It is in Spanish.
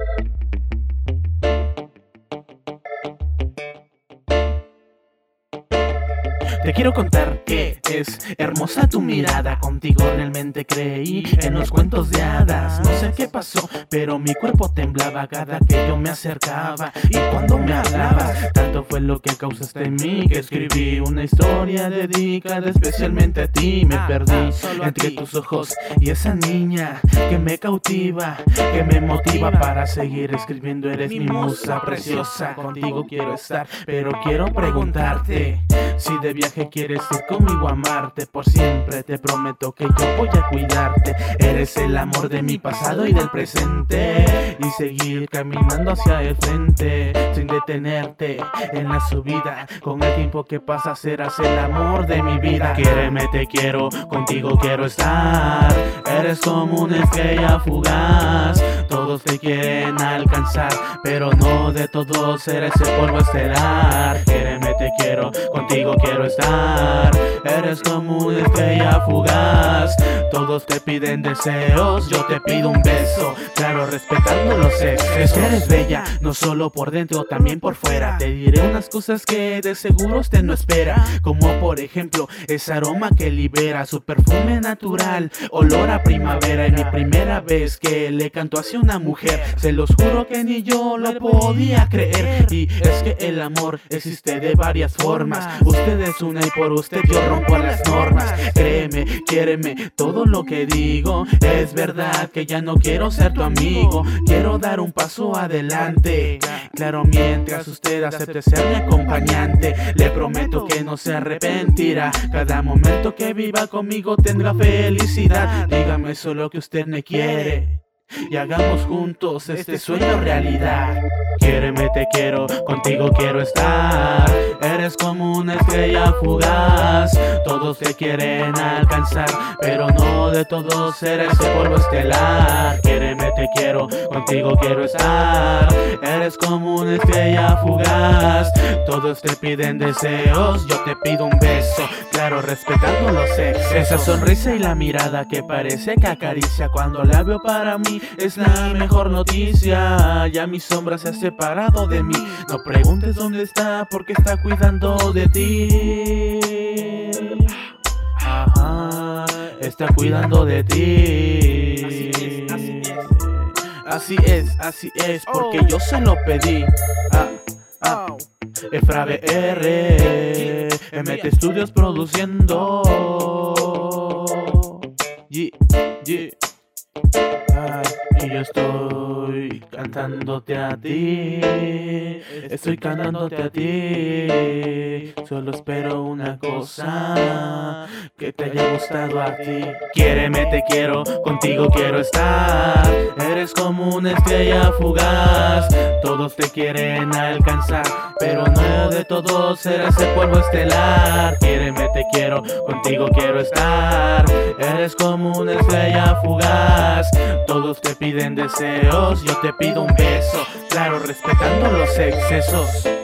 Thank you. Te quiero contar que es hermosa tu mirada. Contigo realmente creí en los cuentos de hadas. No sé qué pasó, pero mi cuerpo temblaba cada que yo me acercaba. Y cuando me hablabas, tanto fue lo que causaste en mí que escribí una historia dedicada especialmente a ti. Me perdí entre tus ojos y esa niña que me cautiva, que me motiva para seguir escribiendo. Eres mi musa preciosa, contigo quiero estar, pero quiero preguntarte si de viaje quieres ir conmigo a amarte por siempre, te prometo que yo voy a cuidarte. Eres el amor de mi pasado y del presente. Y seguir caminando hacia el frente, sin detenerte en la subida. Con el tiempo que pasa serás el amor de mi vida. Quiéreme, te quiero, contigo quiero estar. Eres como una estrella fugaz. Todos te quieren alcanzar, pero no de todos eres el polvo estelar. Quiéreme, te quiero, contigo quiero estar. Eres como una estrella fugaz. Todos te piden deseos, yo te pido un beso. Claro, respetando los excesos. Eres bella, no solo por dentro, también por fuera. Te diré unas cosas que de seguro usted no espera. Como por ejemplo, ese aroma que libera su perfume natural, olor a primavera. Y mi primera vez que le canto hacia una mujer, se los juro que ni yo lo podía creer. Y es que el amor existe de varias formas. Usted es una y por usted yo rompo las normas. Créeme, quiéreme, todo lo que digo es verdad que ya no quiero ser tu amigo. Quiero dar un paso adelante. Claro, mientras usted acepte ser mi acompañante, le prometo que no se arrepentirá. Cada momento que viva conmigo tendrá felicidad. Dígame solo que usted me quiere y hagamos juntos este sueño realidad. Quiéreme, te quiero, contigo quiero estar. Eres como una estrella fugaz. Todos te quieren alcanzar, pero no de todos eres el polvo estelar. Te quiero, contigo quiero estar. Eres como una estrella fugaz. Todos te piden deseos, yo te pido un beso. Claro, respetando los excesos. Esa sonrisa y la mirada que parece que acaricia cuando la veo para mí es la mejor noticia. Ya mi sombra se ha separado de mí. No preguntes dónde está porque está cuidando de ti. Ajá, está cuidando de ti. Así es, así es, porque yo se lo pedí. Ah, ah. Efrabe R, MT Studios produciendo. Yeah. Ay, y yo estoy cantándote a ti, estoy cantándote a ti. Solo espero una cosa, que te haya gustado a ti. Quiéreme, te quiero, contigo quiero estar. Eres como una estrella fugaz, todos te quieren alcanzar, pero no de todos eres el polvo estelar. Quiéreme, te quiero, contigo quiero estar. Eres como una estrella fugaz. Todos te piden deseos, yo te pido un beso, claro, respetando los excesos.